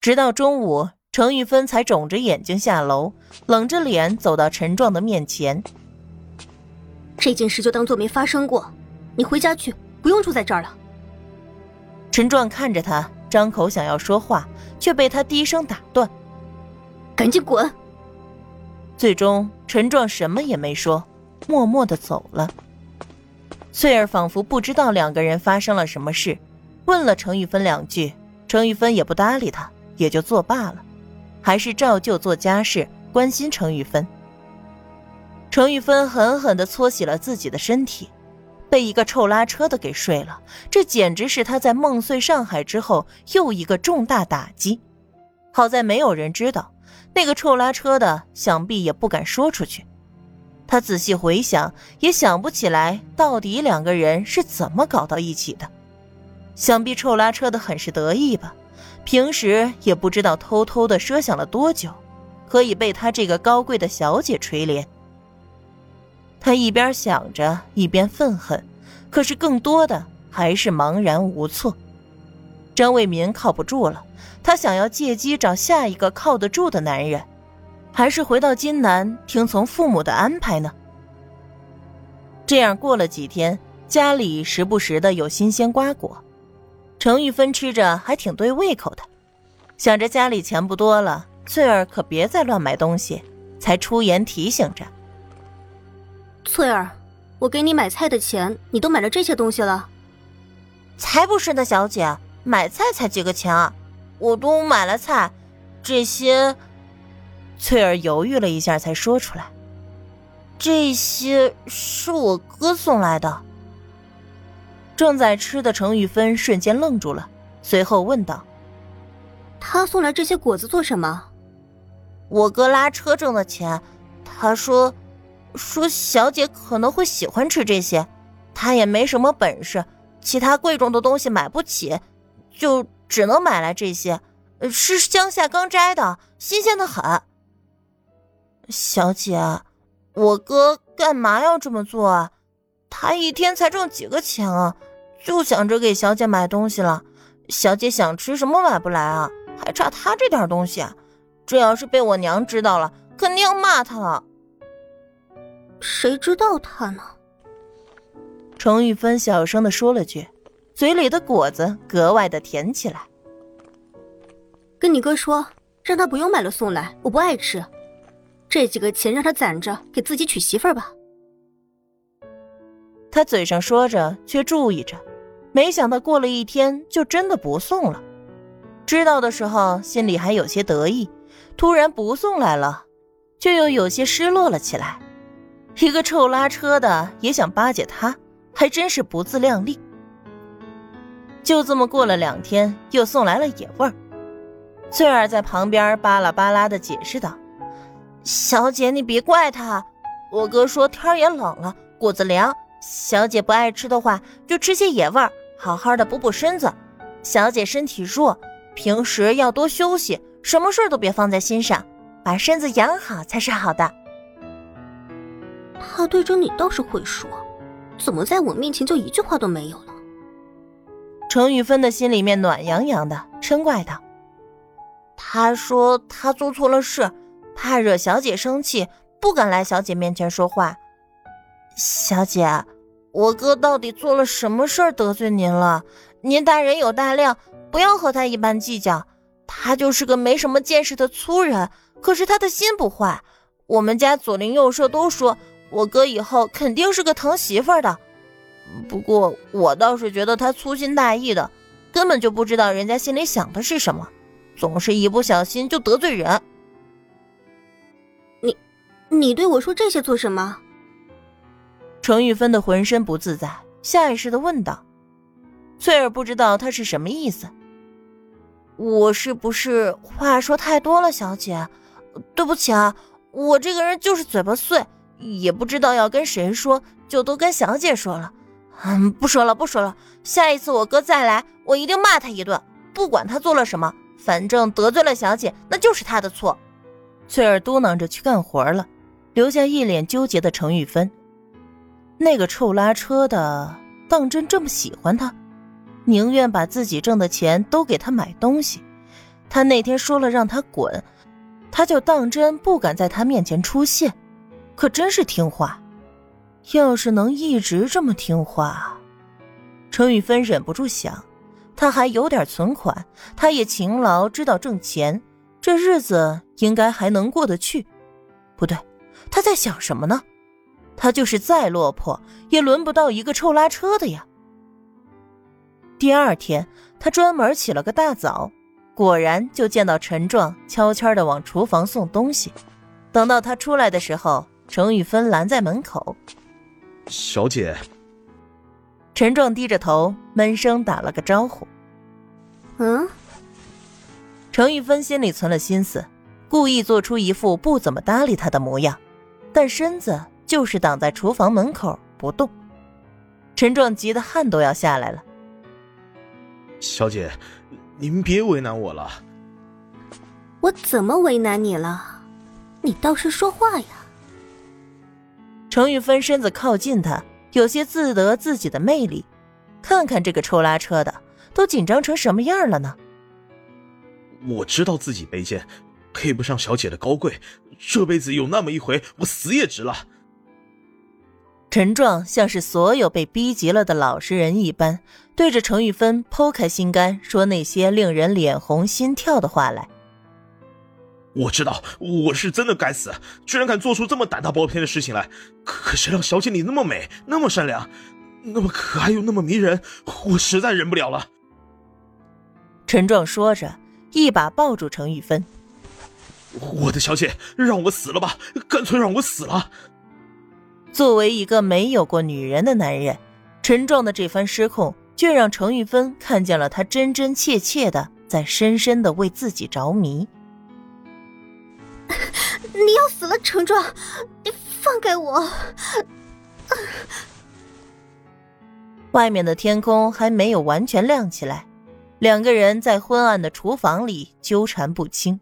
直到中午，程玉芬才肿着眼睛下楼，冷着脸走到陈壮的面前。这件事就当做没发生过，你回家去，不用住在这儿了。陈壮看着他，张口想要说话，却被他低声打断：“赶紧滚！”最终，陈壮什么也没说，默默的走了。翠儿仿佛不知道两个人发生了什么事，问了程玉芬两句，程玉芬也不搭理他，也就作罢了，还是照旧做家事，关心程玉芬。程玉芬狠狠地搓洗了自己的身体，被一个臭拉车的给睡了，这简直是她在梦碎上海之后又一个重大打击。好在没有人知道，那个臭拉车的想必也不敢说出去。他仔细回想，也想不起来到底两个人是怎么搞到一起的。想必臭拉车的很是得意吧，平时也不知道偷偷的奢想了多久，可以被他这个高贵的小姐垂怜。他一边想着，一边愤恨，可是更多的还是茫然无措。张卫民靠不住了，他想要借机找下一个靠得住的男人，还是回到金南听从父母的安排呢？这样过了几天，家里时不时的有新鲜瓜果，程玉芬吃着还挺对胃口的。想着家里钱不多了，翠儿可别再乱买东西，才出言提醒着。翠儿，我给你买菜的钱，你都买了这些东西了？才不是呢，小姐，买菜才几个钱啊！我都买了菜，这些……翠儿犹豫了一下，才说出来：“这些是我哥送来的。”正在吃的程玉芬瞬间愣住了，随后问道：“他送来这些果子做什么？”我哥拉车挣的钱，他说。说小姐可能会喜欢吃这些，他也没什么本事，其他贵重的东西买不起，就只能买来这些。是乡下刚摘的，新鲜的很。小姐，我哥干嘛要这么做啊？他一天才挣几个钱啊？就想着给小姐买东西了。小姐想吃什么买不来啊？还差他这点东西？啊这要是被我娘知道了，肯定要骂他了。谁知道他呢？程玉芬小声的说了句，嘴里的果子格外的甜起来。跟你哥说，让他不用买了送来，我不爱吃。这几个钱让他攒着，给自己娶媳妇儿吧。他嘴上说着，却注意着，没想到过了一天，就真的不送了。知道的时候，心里还有些得意，突然不送来了，就又有些失落了起来。一个臭拉车的也想巴结他，还真是不自量力。就这么过了两天，又送来了野味儿。翠儿在旁边巴拉巴拉的解释道：“小姐，你别怪他，我哥说天也冷了，果子凉，小姐不爱吃的话，就吃些野味儿，好好的补补身子。小姐身体弱，平时要多休息，什么事都别放在心上，把身子养好才是好的。”他对着你倒是会说，怎么在我面前就一句话都没有了？程玉芬的心里面暖洋洋的，嗔怪道：“他说他做错了事，怕惹小姐生气，不敢来小姐面前说话。小姐，我哥到底做了什么事儿得罪您了？您大人有大量，不要和他一般计较。他就是个没什么见识的粗人，可是他的心不坏。我们家左邻右舍都说。”我哥以后肯定是个疼媳妇儿的，不过我倒是觉得他粗心大意的，根本就不知道人家心里想的是什么，总是一不小心就得罪人。你，你对我说这些做什么？程玉芬的浑身不自在，下意识的问道。翠儿不知道他是什么意思。我是不是话说太多了，小姐？对不起啊，我这个人就是嘴巴碎。也不知道要跟谁说，就都跟小姐说了。嗯，不说了，不说了。下一次我哥再来，我一定骂他一顿，不管他做了什么，反正得罪了小姐，那就是他的错。翠儿嘟囔着去干活了，留下一脸纠结的程玉芬。那个臭拉车的，当真这么喜欢他，宁愿把自己挣的钱都给他买东西，他那天说了让他滚，他就当真不敢在他面前出现，可真是听话。要是能一直这么听话，程宇芬忍不住想，他还有点存款，他也勤劳，知道挣钱，这日子应该还能过得去。不对，他在想什么呢？他就是再落魄，也轮不到一个臭拉车的呀。第二天，他专门起了个大早，果然就见到陈壮悄悄的往厨房送东西。等到他出来的时候，程玉芬拦在门口。小姐，陈壮低着头，闷声打了个招呼。嗯。程玉芬心里存了心思，故意做出一副不怎么搭理他的模样，但身子。就是挡在厨房门口不动，陈壮急得汗都要下来了。小姐，您别为难我了。我怎么为难你了？你倒是说话呀！程玉芬身子靠近他，有些自得自己的魅力。看看这个抽拉车的，都紧张成什么样了呢？我知道自己卑贱，配不上小姐的高贵，这辈子有那么一回，我死也值了。陈壮像是所有被逼急了的老实人一般，对着程玉芬剖开心肝，说那些令人脸红心跳的话来。我知道我是真的该死，居然敢做出这么胆大包天的事情来。可谁让小姐你那么美，那么善良，那么可爱又那么迷人，我实在忍不了了。陈壮说着，一把抱住程玉芬：“我的小姐，让我死了吧，干脆让我死了。”作为一个没有过女人的男人，陈壮的这番失控，却让程玉芬看见了他真真切切的在深深的为自己着迷。你要死了，陈壮，你放开我！外面的天空还没有完全亮起来，两个人在昏暗的厨房里纠缠不清。